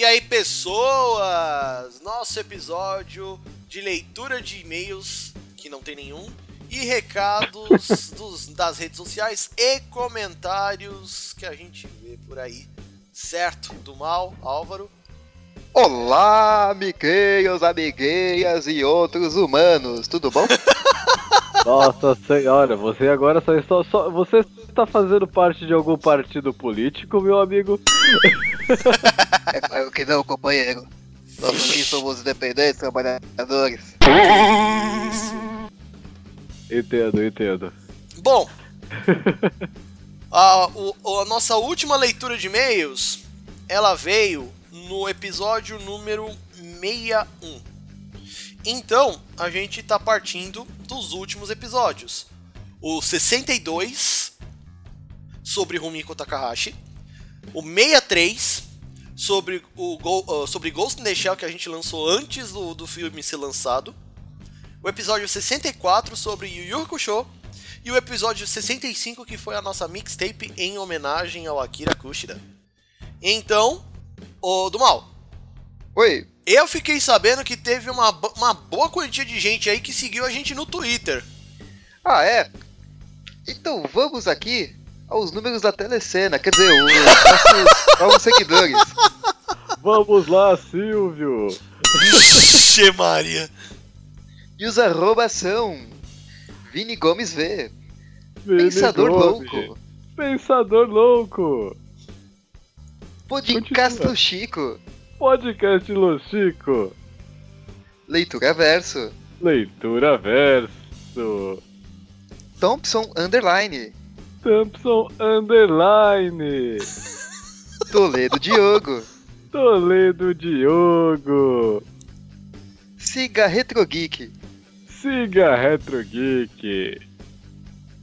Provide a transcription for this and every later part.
E aí, pessoas? Nosso episódio de leitura de e-mails, que não tem nenhum, e recados dos, das redes sociais e comentários que a gente vê por aí. Certo? Do mal, Álvaro. Olá, amiguinhos, amiguinhas e outros humanos, tudo bom? Nossa senhora, você agora só está. Só, você está fazendo parte de algum partido político, meu amigo? é claro que não, companheiro. Nós aqui somos independentes, trabalhadores. Entendo, entendo. Bom, a, o, a nossa última leitura de e-mails, ela veio no episódio número 61. Então, a gente está partindo dos últimos episódios. O 62 sobre Rumiko Takahashi, o 63 sobre o uh, sobre Ghost in the Shell que a gente lançou antes do, do filme ser lançado, o episódio 64 sobre Yu Yu Hakusho e o episódio 65 que foi a nossa mixtape em homenagem ao Akira Kushida. Então, o do mal. Oi. Eu fiquei sabendo que teve uma, uma boa quantia de gente aí que seguiu a gente no Twitter. Ah, é? Então vamos aqui aos números da telecena, quer dizer, os nossos seguidores. Vamos lá, Silvio! Vixe Maria! E os arrobas são Vini Gomes V, Vini Pensador Gomes. Louco, Pensador Louco, Podcast Lo Chico, Podcast Lo Chico, Leitura Verso, Leitura Verso, Thompson Underline, Thompson Underline. Toledo Diogo. Toledo Diogo. Siga Retro Geek. Siga Retro Geek.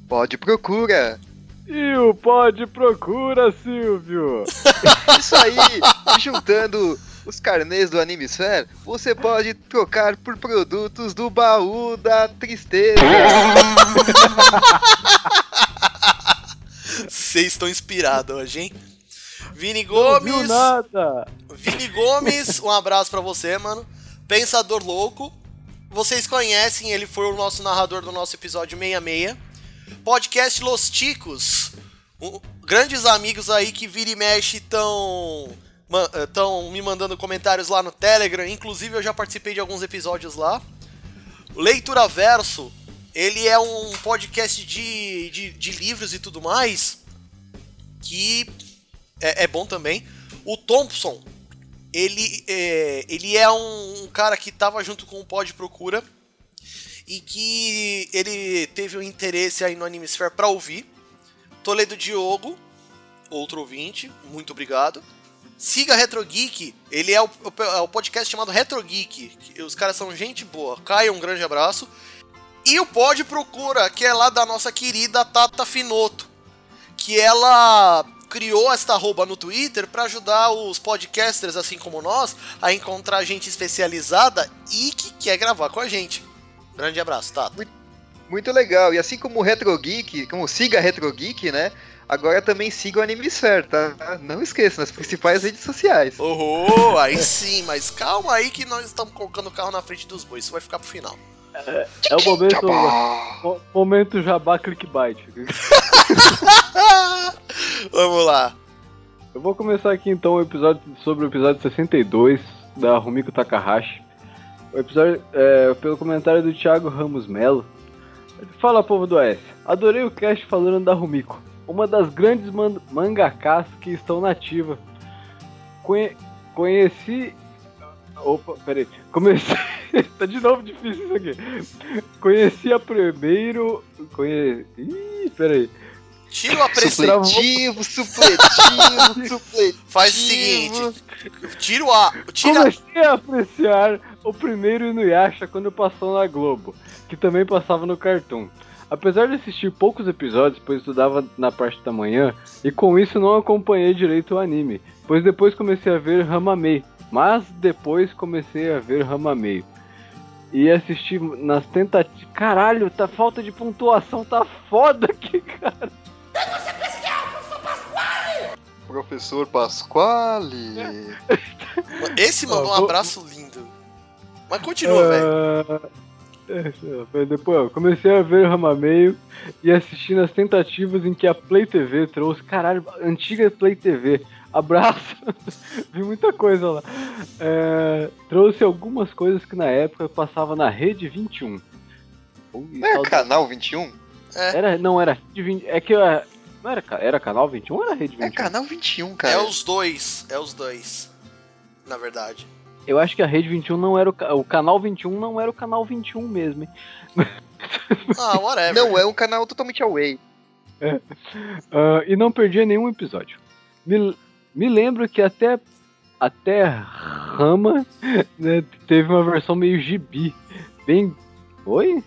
Pode procura. E o Pode Procura, Silvio. Isso aí, juntando os carnês do Animesphere, você pode trocar por produtos do baú da tristeza. Vocês estão inspirados hoje, hein? Vini Gomes. Não nada. Vini Gomes, um abraço para você, mano. Pensador Louco. Vocês conhecem, ele foi o nosso narrador do nosso episódio 66. Podcast Los Ticos. Um, grandes amigos aí que vira e mexe estão estão me mandando comentários lá no Telegram. Inclusive, eu já participei de alguns episódios lá. Leitura Verso, ele é um podcast de, de, de livros e tudo mais que é, é, bom também. O Thompson, ele é, ele é um, um, cara que estava junto com o Pod Procura e que ele teve um interesse aí no Animesphere para ouvir. Toledo Diogo, outro ouvinte, muito obrigado. Siga Retro Geek, ele é o, é o podcast chamado Retro Geek. Os caras são gente boa. Caio, um grande abraço. E o Pod Procura, que é lá da nossa querida Tata Finoto, que ela criou esta arroba no Twitter para ajudar os podcasters, assim como nós, a encontrar gente especializada e que quer gravar com a gente. Grande abraço, Tata. Muito, muito legal. E assim como o Retro Geek, como siga Retro Geek, né? Agora também siga o Animesphere, tá? Não esqueça, nas principais redes sociais. Oh, aí sim, mas calma aí que nós estamos colocando o carro na frente dos bois, isso vai ficar pro final. É, é o momento. o, momento jabá clickbait. Vamos lá. Eu vou começar aqui então o episódio sobre o episódio 62 da Rumiko Takahashi. O episódio é pelo comentário do Thiago Ramos Melo. Fala povo do Oeste. Adorei o cast falando da Rumiko, uma das grandes man mangakas que estão nativa. Conhe conheci Opa, peraí. Comecei. tá de novo difícil isso aqui. Conheci a primeiro. Conhe... Ih, peraí. Tira o apreciativo, supletivo, supletivo, supletivo. Faz o seguinte: tira o A. Tira... Comecei a apreciar o primeiro Inuyasha quando passou na Globo, que também passava no Cartoon. Apesar de assistir poucos episódios, pois estudava na parte da manhã, e com isso não acompanhei direito o anime, pois depois comecei a ver Hamamei, mas depois comecei a ver Rama Meio. E assisti nas tentativas. Caralho, tá falta de pontuação, tá foda aqui, cara. Professor Pasquale. Esse mandou um vou- abraço lindo. Mas continua, velho. Ah, é, depois eu comecei a ver Ramameio e assistindo as tentativas em que a Play TV trouxe. Caralho, antiga Play TV. Abraço! Vi muita coisa lá. É, trouxe algumas coisas que na época passava na Rede 21. Ui, Não é canal 21? Era, não, era Rede 20. É que é, não era, era canal 21 ou era Rede 21? É canal 21, É cara. os dois. É os dois. Na verdade. Eu acho que a Rede 21 não era o, o canal 21 não era o canal 21 mesmo. hein? Ah, whatever. Não, é um canal totalmente away. Ah, e não perdia nenhum episódio. Me, me lembro que até até Rama né, teve uma versão meio gibi, bem, oi,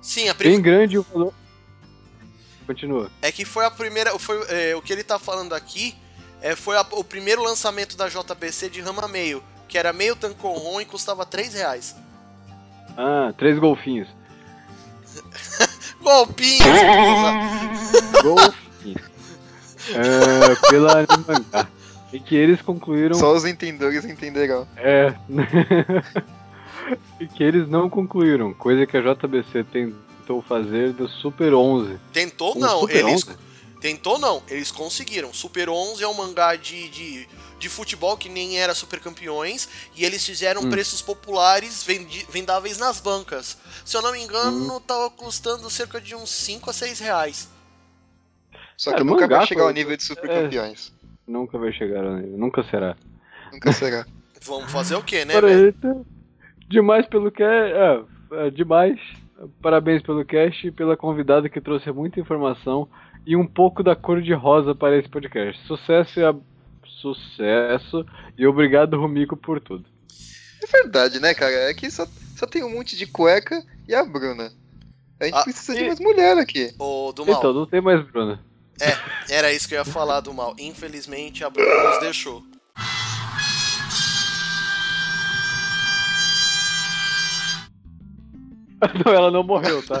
Sim, a prim... bem grande. o valor- Continua. é que foi a primeira. Foi, é, o que ele tá falando aqui é, foi a- o primeiro lançamento da JBC de rama meio, que era meio tancorron e custava 3 reais. Ah, três golfinhos. Golpinhos, porra! Golfinhos. Ah, pela Animangá. E que eles concluíram. Só os entendedores entenderão. É. e que eles não concluíram, coisa que a JBC tentou fazer do Super 11. Tentou O não, Super eles. 11? Tentou não, eles conseguiram. Super 11 é um mangá de, de, de futebol que nem era Super Campeões e eles fizeram Hum. preços populares vendi- vendáveis nas bancas. Se eu não me engano, Hum. tava custando cerca de uns 5 a 6 reais. Só É, que nunca mangá, vai chegar ao nível de super É. campeões. Nunca vai chegar a nível, nunca será. Nunca será. Vamos fazer o quê, né, eita, demais pelo cast. É, é, demais. Parabéns pelo cast e pela convidada que trouxe muita informação e um pouco da cor de rosa para esse podcast. Sucesso e a... sucesso e obrigado Rumiko por tudo. É verdade, né, cara? É que só, só tem um monte de cueca e a Bruna. A gente Ah, precisa e- de mais mulher aqui. Ô, do mal. Então, não tem mais Bruna. Era isso que eu ia falar do mal. Infelizmente, a Bruna nos deixou. Não, ela não morreu, tá?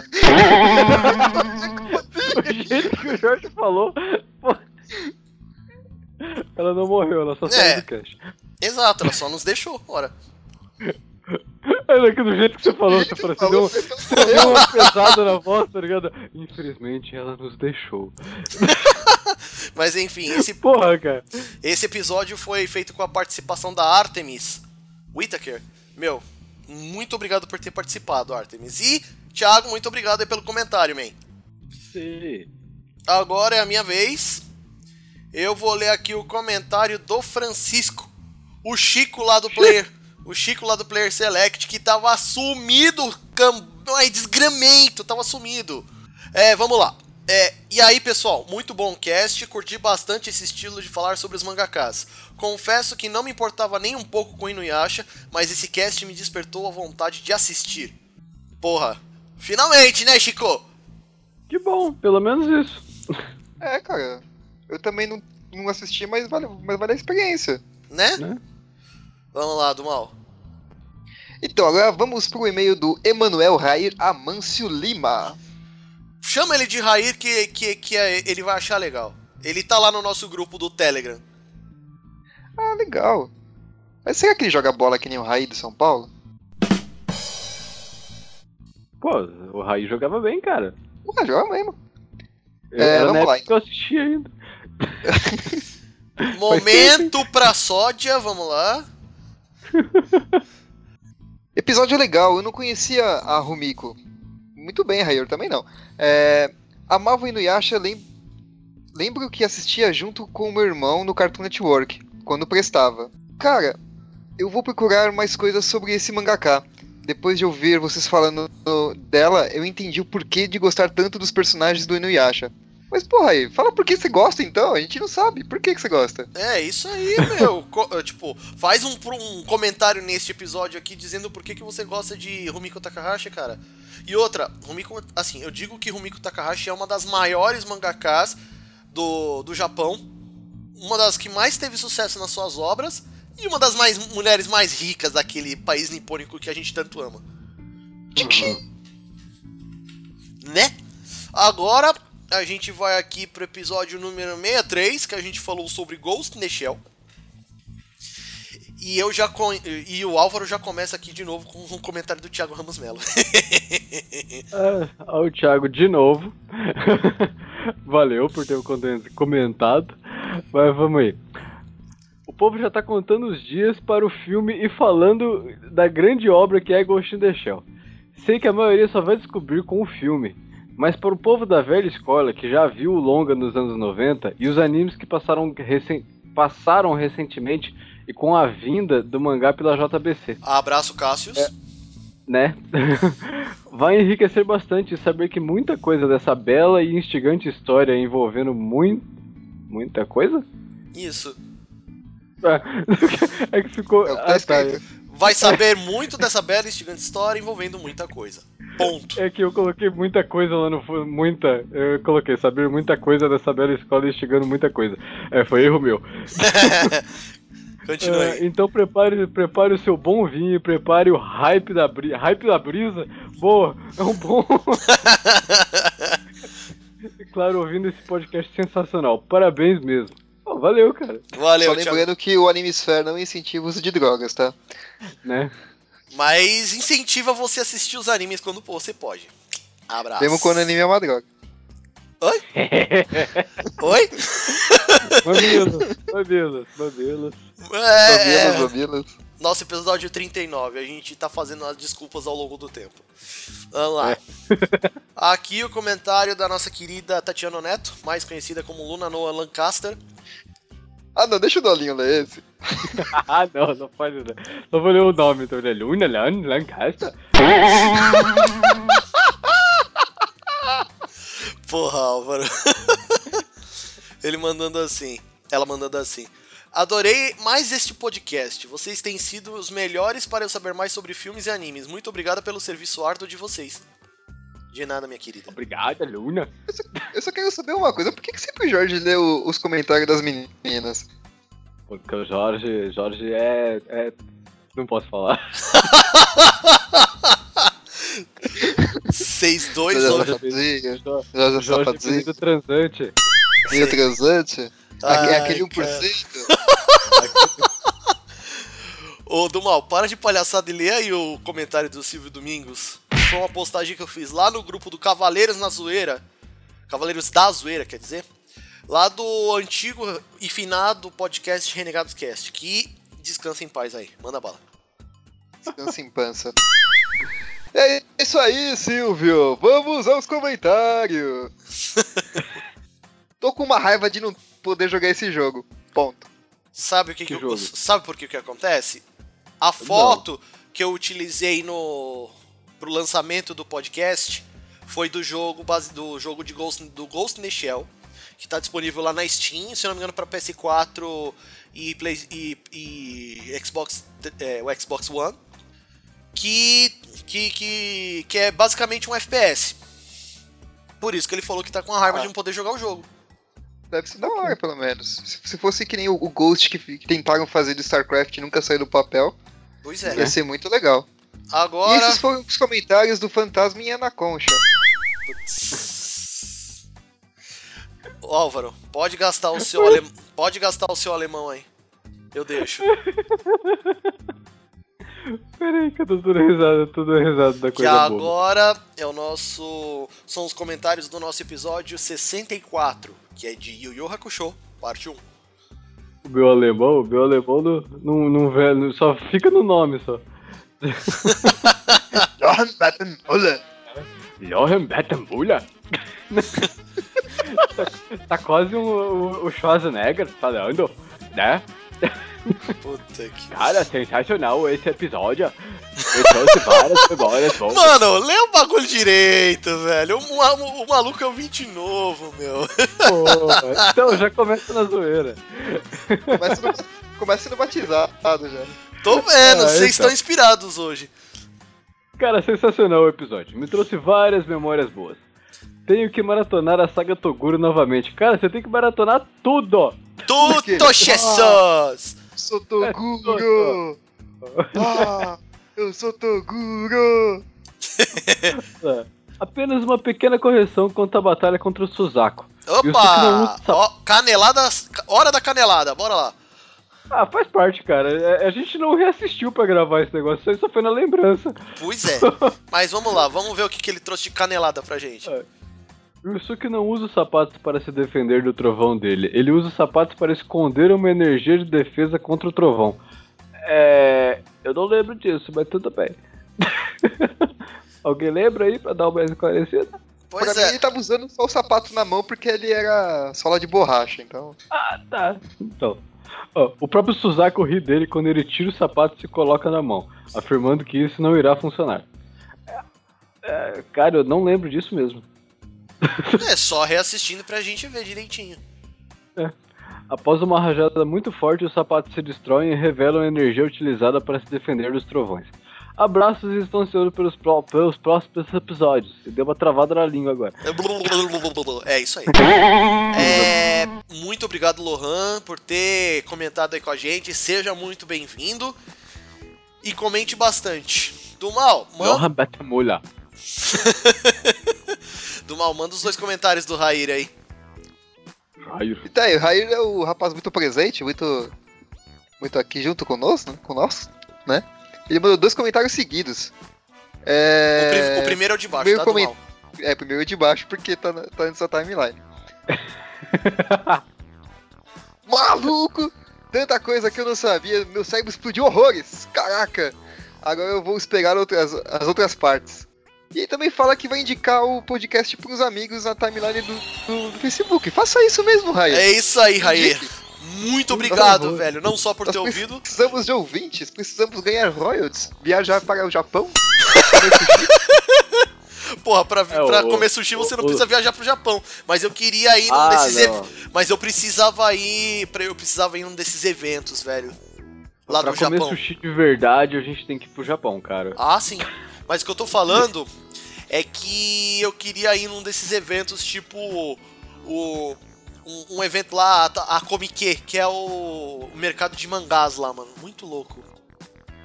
o jeito que o Jorge falou. Ela não morreu, ela só saiu É. do cast. Exato, ela só nos deixou. Ora. Olha que do jeito que você falou, você falou, deu, você deu uma pesada na voz, tá ligado? Infelizmente ela nos deixou. Mas enfim, esse, Porra, cara. esse episódio foi feito com a participação da Artemis Whittaker. Meu, muito obrigado por ter participado, Artemis. E, Thiago, muito obrigado pelo comentário, man. Sim. Agora é a minha vez. Eu vou ler aqui o comentário do Francisco, o Chico lá do Player, o Chico lá do Player Select, que tava sumido, cam... ai, desgramento, tava sumido. É, vamos lá. É, e aí, pessoal, muito bom cast, curti bastante esse estilo de falar sobre os mangakas. Confesso que não me importava nem um pouco com o Inuyasha, mas esse cast me despertou a vontade de assistir. Porra, finalmente, né, Chico? Que bom, pelo menos isso. É, cara. Eu também não, não assisti, mas vale, mas vale a experiência. Né? Né? Vamos lá, do mal. Então, agora vamos pro e-mail do Emanuel Rair Amâncio Lima. Chama ele de Rair que, que, que é- ele vai achar legal. Ele tá lá no nosso grupo do Telegram. Ah, legal. Mas será que ele joga bola que nem o Raí do São Paulo? Pô, o Raí jogava bem, cara. Ah, joga mesmo. Eu- É, vamos lá, que eu assisti ainda. Momento pra sódia, vamos lá. Episódio legal, eu não conhecia a Rumiko. Muito bem, Rair, também não. É, amava o Inuyasha, lem... lembro que assistia junto com o meu irmão no Cartoon Network, quando prestava. Cara, eu vou procurar mais coisas sobre esse mangaka. Depois de ouvir vocês falando dela, eu entendi o porquê de gostar tanto dos personagens do Inuyasha. Mas, porra, aí, fala por que você gosta então, a gente não sabe. Por que, que você gosta? É, isso aí, meu. Co- tipo, faz um, um comentário neste episódio aqui dizendo por que, que você gosta de Rumiko Takahashi, cara. E outra, Rumiko, assim, eu digo que Rumiko Takahashi é uma das maiores mangakas do, do Japão. Uma das que mais teve sucesso nas suas obras. E uma das mais mulheres mais ricas daquele país nipônico que a gente tanto ama. Tchim. né? Agora, a gente vai aqui pro episódio número 63, que a gente falou sobre Ghost in the Shell. E eu já e o Álvaro já começa aqui de novo com um comentário do Thiago Ramos Melo. ah, o Thiago de novo. Valeu por ter comentado. Mas vamos aí. O povo já tá contando os dias para o filme e falando da grande obra que é Ghost in the Shell. Sei que a maioria só vai descobrir com o filme, mas para o povo da velha escola que já viu o longa nos anos 90 e os animes que passaram, recen passaram recentemente e com a vinda do mangá pela JBC. Abraço, Cássius. É, né? Vai enriquecer bastante saber que muita coisa dessa bela e instigante história envolvendo muito. muita coisa? Isso. É, é que ficou. É ah, tá. Vai saber muito dessa bela e instigante história envolvendo muita coisa. Ponto. É que eu coloquei muita coisa lá no muita, eu coloquei saber muita coisa dessa bela escola instigando muita coisa. É, foi erro meu. Continue. Uh, então prepare, prepare o seu bom vinho, prepare o hype da, bri hype da brisa. Boa, é um bom. claro, ouvindo esse podcast sensacional. Parabéns mesmo. Valeu, cara. Valeu, Só lembrando que o Animesphere não incentiva o uso de drogas, tá? Né? Mas incentiva você a assistir os animes quando você pode. Abraço. Mesmo quando o anime é uma droga. Oi? Oi? Mamilos, mamilos, mamilos. É... Mamilos, mamilos. Nosso episódio 39, a gente tá fazendo as desculpas ao longo do tempo. Vamos lá. É. Aqui o comentário da nossa querida Tatiana Neto, mais conhecida como Luna Noah Lancaster. Ah, não, deixa o Dolinho ler esse. ah, não, não pode ler. Só vou ler o nome, então, né? Luna Lancaster. Porra, Álvaro. Ele mandando assim. Ela mandando assim. Adorei mais este podcast. Vocês têm sido os melhores para eu saber mais sobre filmes e animes. Muito obrigada pelo serviço árduo de vocês. De nada, minha querida. Obrigada, Luna. Eu só, eu só quero saber uma coisa. Por que, que sempre o Jorge lê o, os comentários das meninas? Porque o Jorge, Jorge é, é... Não posso falar. 6-2 hoje. Jorge Safadinho. transante. Meio transante? Ai, aquele 1%? Ô, Dumal, para de palhaçada e lê aí o comentário do Silvio Domingos. Foi uma postagem que eu fiz lá no grupo do Cavaleiros na Zoeira. Cavaleiros da Zoeira, quer dizer. Lá do antigo e finado podcast Renegados Cast. Que descansa em paz aí. Manda bala. Descansa em pança. É isso aí, Silvio. Vamos aos comentários. Tô com uma raiva de não poder jogar esse jogo. Ponto. Sabe o que, que, que eu, sabe por que que acontece? A foto não. que eu utilizei no pro lançamento do podcast foi do jogo base do jogo de Ghost do Ghost in the Shell, que está disponível lá na Steam, se não me engano para PS4 e, Play, e, e Xbox é, o Xbox One, que, que que que é basicamente um FPS. Por isso que ele falou que tá com a raiva ah. de não poder jogar o jogo. Deve ser da hora, pelo menos. Se fosse que nem o, Ghost que, tentaram fazer do StarCraft e nunca saiu do papel, pois é. ia ser muito legal. Agora. E esses foram os comentários do Fantasma em Anaconcha. Ô, Álvaro, pode gastar o seu alemão. Pode gastar o seu alemão aí. Eu deixo. Peraí que eu tô tudo risado, tudo risado da coisa Que agora boa. é o nosso... São os comentários do nosso episódio 64 que é de Yu Yu Hakusho, parte 1. O meu alemão, o meu alemão não, não, não, velho, só fica no nome só. Johann Battenbuller. Johann Battenbuller. tá, tá quase um, o, o Schwarzenegger falando, né? Puta que. Cara, sensacional esse episódio. Eu trouxe várias memórias boas. Mano, lê o bagulho direito, velho. O, o, o maluco é um 20 novo, meu. Pô, então já começa na zoeira. Começa no, começa no batizado já. Tô vendo, ah, vocês então. estão inspirados hoje. Cara, sensacional o episódio. Me trouxe várias memórias boas. Tenho que maratonar a saga Toguro novamente. Cara, você tem que maratonar tudo! Tudo, Jesus! sou Toguro! Ah, eu sou Toguro! Apenas uma pequena correção quanto à batalha contra o Suzaku. Opa! canelada. Hora da canelada, bora lá. Ah, faz parte, cara. É, A gente não reassistiu pra gravar esse negócio, isso aí só foi na lembrança. Pois é. Mas vamos lá, vamos ver o que, que ele trouxe de canelada pra gente. É. O Yusuke não usa os sapatos para se defender do trovão dele. Ele usa os sapatos para esconder uma energia de defesa contra o trovão. É. Eu não lembro disso, mas tudo bem. Alguém lembra aí pra dar uma esclarecida? Pois pra mim é. ele tava usando só o sapato na mão porque ele era sola de borracha, então. Ah, tá. Então. O próprio Suzaku ri dele quando ele tira o sapato e se coloca na mão, afirmando que isso não irá funcionar. É, é, cara, eu não lembro disso mesmo. É só reassistindo pra gente ver direitinho. Após uma rajada muito forte, os sapatos se destroem e revelam a energia utilizada para se defender dos trovões. Abraços e estou ansioso pelos, pró- pelos próximos episódios. E deu uma travada na língua agora. É isso aí. É, muito obrigado, Lohan, por ter comentado aí com a gente. Seja muito bem-vindo. E comente bastante. Do mal, manda, do mal, manda os dois comentários do Rair aí. E tá aí, o Rair é o rapaz muito presente, muito. Muito aqui junto conosco, né? Conosco, né? Ele mandou dois comentários seguidos. O, É. pri- o primeiro é o de baixo, Primeiro tá, do comen- mal? É, primeiro de baixo, porque tá, na- tá na sua timeline. Maluco! Tanta coisa que eu não sabia, meu cérebro explodiu horrores! Caraca! Agora eu vou esperar outras, as outras partes. E ele também fala que vai indicar o podcast pros amigos na timeline do, do- do Facebook. Faça isso mesmo, Raia. É isso aí, Rair. Muito obrigado, velho. Não só por Nós ter ouvido. Precisamos de ouvintes, precisamos ganhar royalties, viajar para o Japão. Porra, pra, É, pra o- comer sushi você não o- precisa viajar pro Japão. Mas eu queria ir num Ah, desses não. eventos. Mas eu precisava ir. pra- Eu precisava ir num desses eventos, velho. Lá pra do comer Japão. sushi de verdade, a gente tem que ir pro Japão, cara. Ah, sim. Mas o que eu tô falando é que eu queria ir num desses eventos, tipo. O. Um, um evento lá, a a Comique, que é o, o mercado de mangás lá, mano. Muito louco.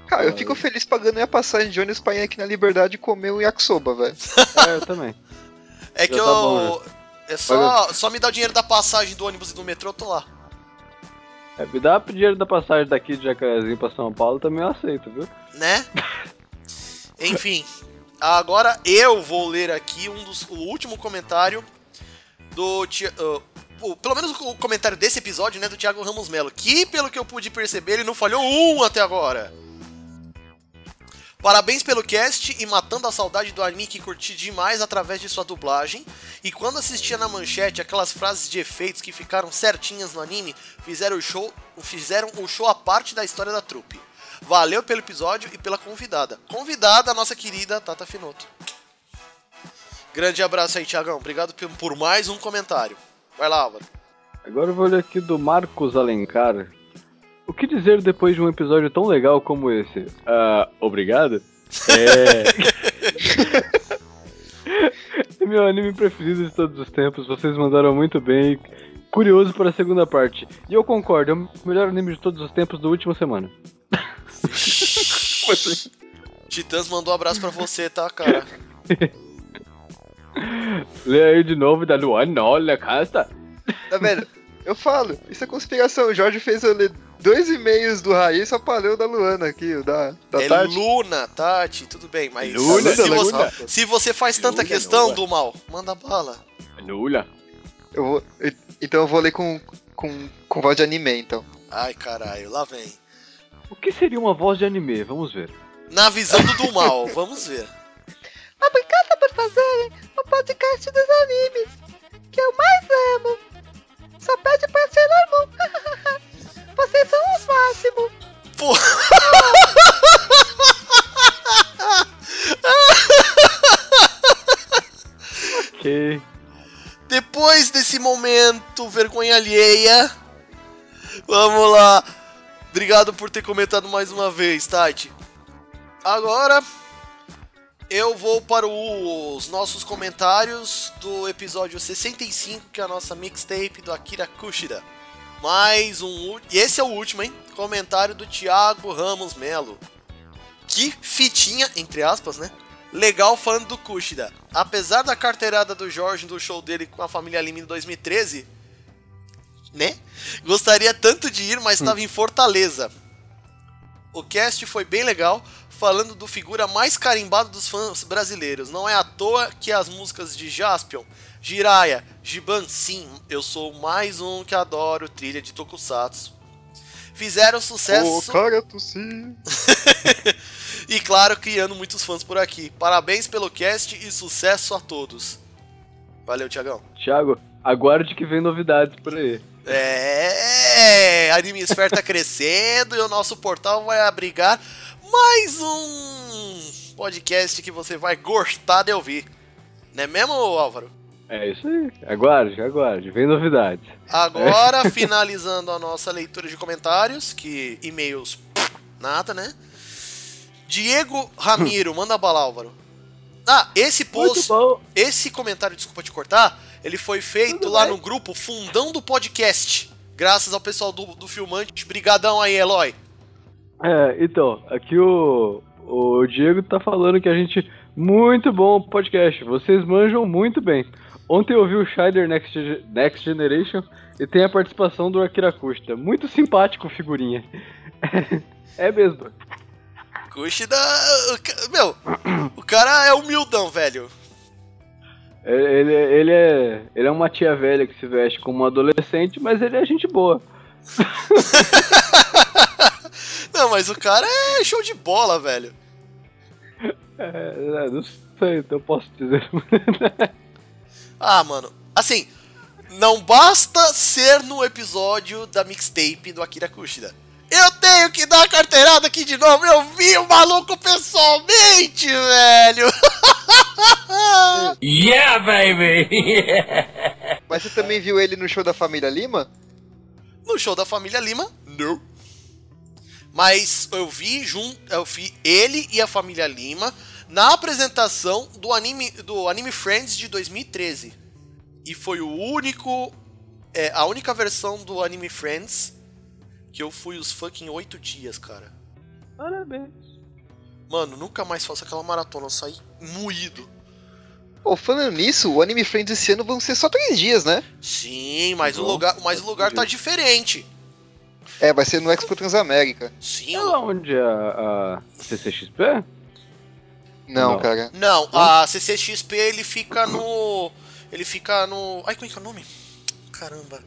Cara, eu fico feliz pagando minha passagem de ônibus pra ir aqui na Liberdade comer um yakisoba, velho. É, eu também. É que Já eu. tá bom, é só, só me dá o dinheiro da passagem do ônibus e do metrô, eu tô lá. É, me dá dinheiro da passagem daqui de Jacarezinho pra São Paulo, também eu aceito, viu? né? Enfim, agora eu vou ler aqui um dos, o último comentário do ah, o- pelo menos o comentário desse episódio, né, do Thiago Ramos Melo, que pelo que eu pude perceber ele não falhou um até agora. Parabéns pelo cast e matando a saudade do anime que curti demais através de sua dublagem. E quando assistia na manchete aquelas frases de efeitos que ficaram certinhas no anime, fizeram o show, fizeram o show a parte da história da trupe. Valeu pelo episódio e pela convidada. Convidada, a nossa querida Tata Finoto. Grande abraço aí, Tiagão. Obrigado por mais um comentário. Vai lá, Álvaro. Agora eu vou ler aqui do Marcos Alencar. O que dizer depois de um episódio tão legal como esse? Ah, obrigado? É. é meu anime preferido de todos os tempos, vocês mandaram muito bem. Curioso para a segunda parte. E eu concordo, é o melhor anime de todos os tempos da última semana. Titãs mandou um abraço pra você, tá, cara? Lê aí de novo da Luana, olha, casta. Tá vendo? Eu falo, isso é conspiração. O Jorge fez eu ler dois e-mails do Raí só pra ler o da Luana aqui, o da, da é Tati. Luna, Tati, tudo bem, mas Luna, se, Luna. você, se você faz tanta Luna, questão Luna. do mal, manda bala. Lula. Eu vou, eu- então eu vou ler com, com, com voz de anime, então. Ai, caralho, lá vem. O que seria uma voz de anime? Vamos ver. Na visão do do mal, vamos ver. Obrigada por fazerem o podcast dos animes que eu mais amo. Só pede pra ser normal. Vocês são o máximo. Pô. Ok. Depois desse momento, vergonha alheia. Vamos lá. Obrigado por ter comentado mais uma vez, Tati. Agora eu vou para os nossos comentários do episódio 65, que é a nossa mixtape do Akira Kushida. Mais um. E esse é o último, hein? Comentário do Thiago Ramos Melo. Que fitinha, entre aspas, né? Legal falando do Kushida. Apesar da carteirada do Jorge do show dele com a família Lima em 2013, né? Gostaria tanto de ir, mas estava em Fortaleza. O cast foi bem legal, falando do figura mais carimbado dos fãs brasileiros. Não é à toa que as músicas de Jaspion, Jiraya, Giban, sim, eu sou mais um que adoro trilha de Tokusatsu. Fizeram sucesso. cara tossi. e claro, criando muitos fãs por aqui. Parabéns pelo cast e sucesso a todos. Valeu, Tiagão. Thiago, aguarde que vem novidades por aí. É, a Anime Sphere tá crescendo e o nosso portal vai abrigar mais um podcast que você vai gostar de ouvir. Não é mesmo, Álvaro? É isso aí. Aguarde, aguarde. Vem novidades. Agora, finalizando a nossa leitura de comentários, que e-mails, nada, né? Diego Ramiro, manda bala, Álvaro. Ah, esse post, esse comentário, desculpa te cortar, ele foi feito Tudo lá bem. no grupo Fundão do Podcast. Graças ao pessoal do, do Filmante. Brigadão aí, Eloy. É, então, aqui o, o Diego tá falando que a gente. Muito bom podcast, vocês manjam muito bem. Ontem eu vi o Shider Next, Next Generation e tem a participação do Akira Kushida. Muito simpático, figurinha. é mesmo. Kushida. Meu, o cara é humildão, velho. Ele, ele, é, ele é uma tia velha que se veste como um adolescente, mas ele é gente boa. Não, mas o cara é show de bola, velho. É, não sei, então eu posso dizer. Ah, mano. Assim, não basta ser no episódio da mixtape do Akira Kushida. Eu tenho que dar a carteirada aqui de novo. Eu vi o maluco pessoalmente, velho. Yeah, baby! Mas você também viu ele no show da família Lima? No show da família Lima, não. Mas eu vi junto, eu vi ele e a família Lima na apresentação do anime do Anime Friends de 2013. E foi o único é, a única versão do Anime Friends que eu fui os fucking oito dias, cara. Parabéns. Mano, nunca mais faço aquela maratona, eu saí moído. Pô, falando nisso, o Anime Friends esse ano vão ser só três dias, né? Sim, mas o lugar, mas o lugar tá diferente. É, vai ser no Expo Transamérica. Sim. É lá onde é a, a CCXP? Não, Não. cara. Não, a CCXP ele fica no. Ele fica no. Ai, como é que é o nome? Caramba.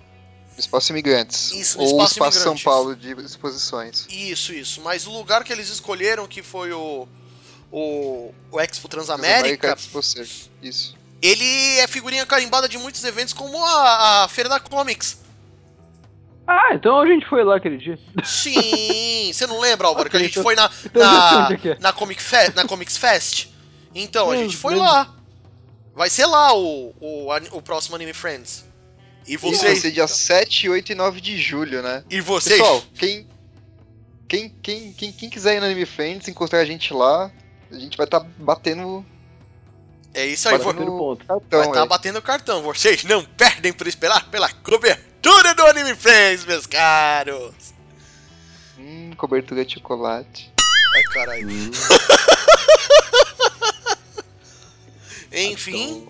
Espaço Imigrantes. Isso, no Ou Espaço Espaço São. Paulo de exposições. Isso, isso. Mas o lugar que eles escolheram, que foi o. O, o Expo Transamérica Transamérica, Expo. Isso. ele é figurinha carimbada de muitos eventos, como a, a Feira da Comics. Ah, então a gente foi lá aquele dia. Sim, você não lembra, Álvaro, que a gente então- foi na, então é na, que é. na, Comic Fe- na Comics Fest? Então, a gente foi lá. Vai ser lá o, o, o próximo Anime Friends. E Isso vai vocês. ser dia 7, 8 e 9 de julho, né? E vocês. Pessoal, quem, quem, quem, quem, quem quiser ir no Anime Friends, encontrar a gente lá, a gente vai estar batendo É isso aí, vou, cartão. vai estar aí. batendo cartão. Vocês não perdem por esperar pela cobertura do Anime Friends, meus caros. Hum, cobertura de chocolate. Ai, caralho. Hum, Enfim,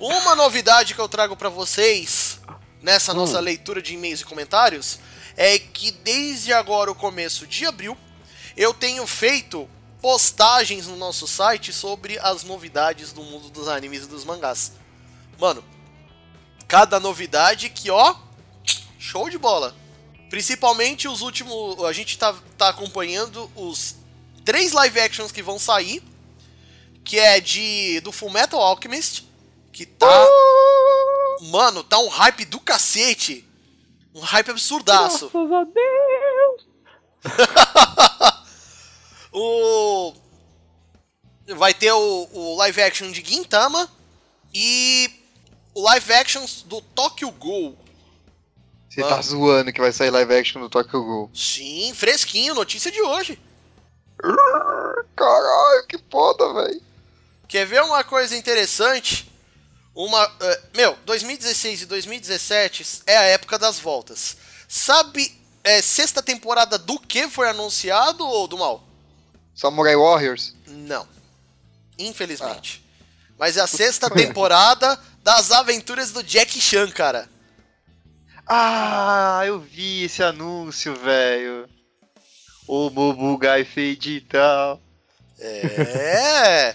uma novidade que eu trago pra vocês nessa Hum. nossa leitura de e-mails e comentários é que desde agora, o começo de abril, eu tenho feito postagens no nosso site sobre as novidades do mundo dos animes e dos mangás. Mano, cada novidade que, ó, show de bola. Principalmente os últimos. A gente tá, tá acompanhando os três live actions que vão sair. Que é de. do Full Metal Alchemist. Que tá. Mano, tá um hype do cacete. Um hype absurdaço. Graças a Deus. O. Vai ter o, o live action de Gintama. E. O live action do Tokyo Ghoul. Você Ah. tá zoando que vai sair live action do Tokyo Ghoul. Sim, fresquinho, notícia de hoje. Caralho, que foda, velho. Quer ver uma coisa interessante? Uma, eh, meu, 2016 e 2017 é a época das voltas. Sabe, é, sexta temporada do que foi anunciado ou do mal? Samurai Warriors? Não. Infelizmente. Mas é a sexta temporada das aventuras do Jack Chan, cara. Ah, eu vi esse anúncio, velho. O Mobugai Fade e tal. É.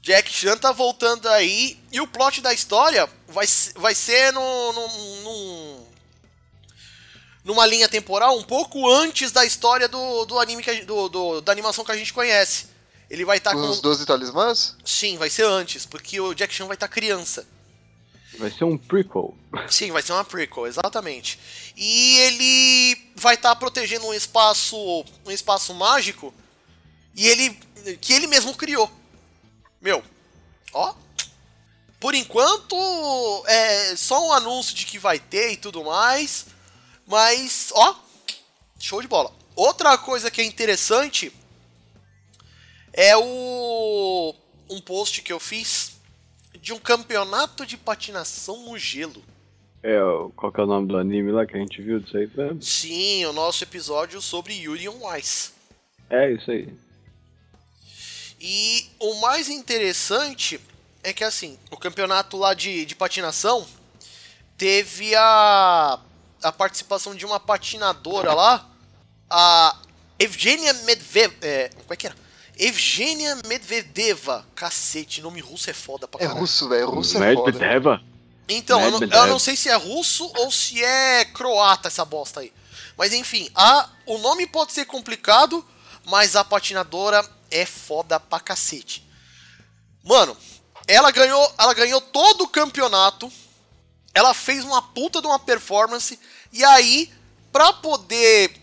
Jack Chan tá voltando aí. E o plot da história vai, vai ser no, no- num- numa linha temporal um pouco antes da história do, do anime que do, do- da animação que a gente conhece. Ele vai estar Os com. 12 talismãs? Sim, vai ser antes, porque o Jack Chan vai estar criança. Vai ser um prequel. Sim, vai ser uma prequel, exatamente. E ele vai estar protegendo um espaço, um espaço mágico e ele que ele mesmo criou. Meu, ó. Por enquanto é só um anúncio de que vai ter e tudo mais, mas ó, show de bola. Outra coisa que é interessante é o um post que eu fiz de um campeonato de patinação no gelo. É, qual que é o nome do anime lá que a gente viu disso aí? mesmo? Sim, o nosso episódio sobre Yuri on Ice. É isso aí. E o mais interessante é que assim, o campeonato lá de, de patinação teve a, a participação de uma patinadora lá, a Evgenia Medvedev. É, como é que era? Evgenia Medvedeva. Cacete, nome russo é foda pra É caralho. russo, velho. Russo é foda. Medvedeva? Então, eu não, eu não sei se é russo ou se é croata essa bosta aí. Mas enfim, a, o nome pode ser complicado, mas a patinadora é foda pra cacete. Mano, ela ganhou, ela ganhou todo o campeonato. Ela fez uma puta de uma performance. E aí, pra poder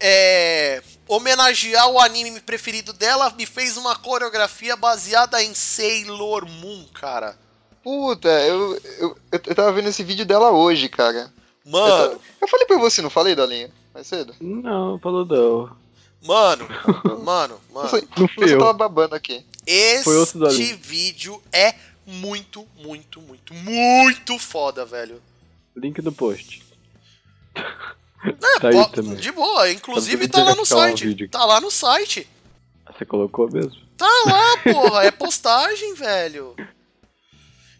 é, homenagear o anime preferido dela, me fez uma coreografia baseada em Sailor Moon, cara. Puta, eu, eu, eu, tava vendo esse vídeo dela hoje, cara. Mano, Eu, eu falei pra você, não falei, Dolinha? Mais cedo? Não, falou não. Mano, mano, mano. sei. Não fui Você eu. tava babando aqui. Foi outro da Este vídeo é muito, muito, muito, muito foda, velho. Link no post. É, Tá também. de boa, inclusive tá lá no site. Tá lá no site. Você colocou mesmo? Tá lá, porra, é postagem, velho.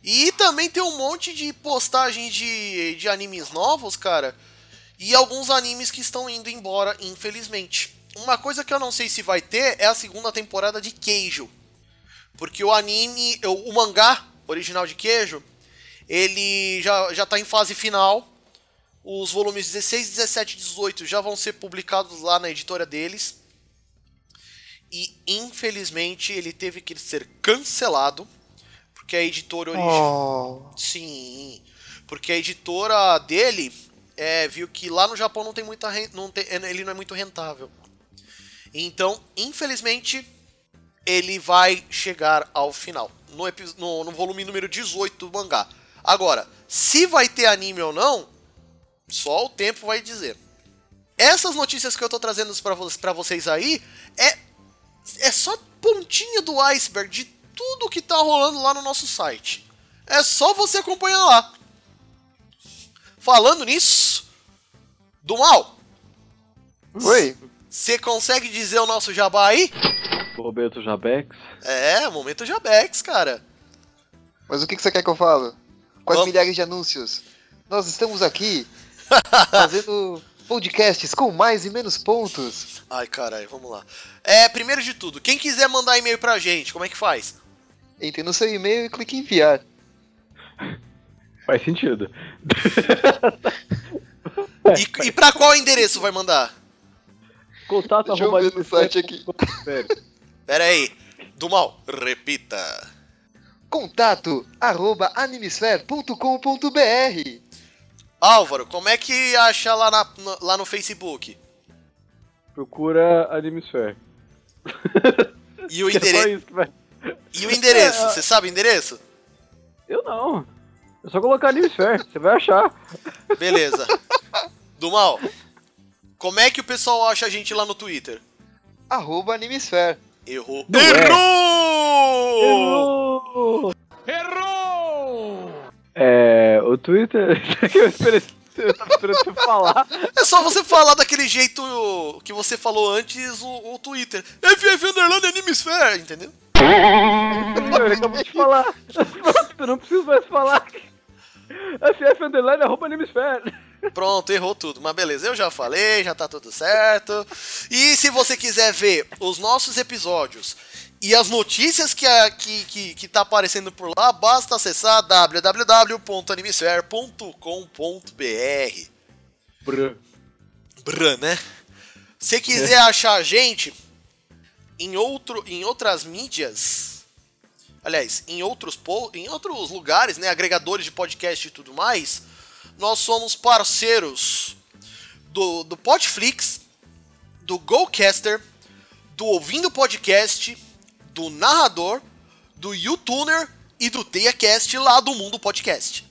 E também tem um monte de postagem de, de animes novos, cara. E alguns animes que estão indo embora, infelizmente. Uma coisa que eu não sei se vai ter é a segunda temporada de Queijo. Porque o anime, o, o mangá original de Queijo, ele já, já tá em fase final. Os volumes 16, 17 e 18 já vão ser publicados lá na editora deles. E infelizmente ele teve que ser cancelado. Porque a editora original. Oh. Sim. Porque a editora dele é, viu que lá no Japão não tem muita não tem, ele não é muito rentável. Então, infelizmente, ele vai chegar ao final. No, no, no volume número 18 do mangá. Agora, se vai ter anime ou não, só o tempo vai dizer. Essas notícias que eu tô trazendo pra vocês aí é, é só pontinha do iceberg de tudo que tá rolando lá no nosso site. É só você acompanhar lá. Falando nisso, do mal, Oi? você consegue dizer o nosso jabá aí? Roberto Jabex. É, momento Jabex, cara. Mas o que, que você quer que eu falo? Com as Vamos. milhares de anúncios. Nós estamos aqui fazendo podcasts com mais e menos pontos. Ai, caralho, vamos lá. É, primeiro de tudo, quem quiser mandar e-mail pra gente, como é que faz? Entre no seu e-mail e clique em enviar. Faz sentido. E, e pra qual endereço vai mandar? Contato Deixa eu arroba ver no site aqui. Pera aí. Do mal, repita. Contato arroba animesphere.com.br Álvaro, como é que acha lá, na- no- lá no Facebook? Procura Animesphere. E o, é só endere... isso que vai. e o endereço? É, Você sabe o endereço? Eu não. É só colocar Animesphere, você vai achar. Beleza. Do mal, como é que o pessoal acha a gente lá no Twitter? arroba animesphere. Errou. Não é. Errou! Errou! É, o Twitter. eu esperei. Eu tava esperando você falar. É só você falar daquele jeito que você falou antes o, o Twitter. FF Underline Animesphere, entendeu? Eu acabou de falar. Pronto, eu não preciso mais falar. FF Underline arroba Animesphere. Pronto, errou tudo, mas beleza, eu já falei, já tá tudo certo. E se você quiser ver os nossos episódios e as notícias que, a, que, que, que tá aparecendo por lá, basta acessar www.animesphere.com.br. Brã. Bran, né? Se quiser achar a gente em, outro, em outras mídias, aliás, em outros, em outros lugares, né, agregadores de podcast e tudo mais, nós somos parceiros do, do Podflix, do GoCaster, do Ouvindo Podcast, do Narrador, do YouTuner e do TeiaCast lá do Mundo Podcast.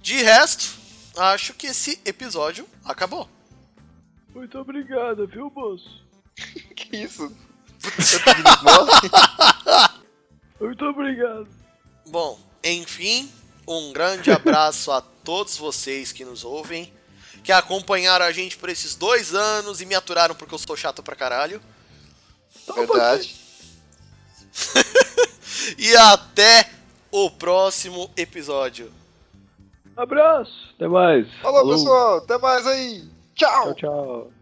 De resto, acho que esse episódio acabou. Muito obrigado, viu, moço? Que isso? Muito obrigado. Bom, enfim, um grande abraço a todos vocês que nos ouvem, que acompanharam a gente por esses dois anos e me aturaram porque eu sou chato pra caralho. Verdade. E até o próximo episódio. Abraço. Até mais. Falou, pessoal. Até mais aí. Tchau. Tchau, tchau.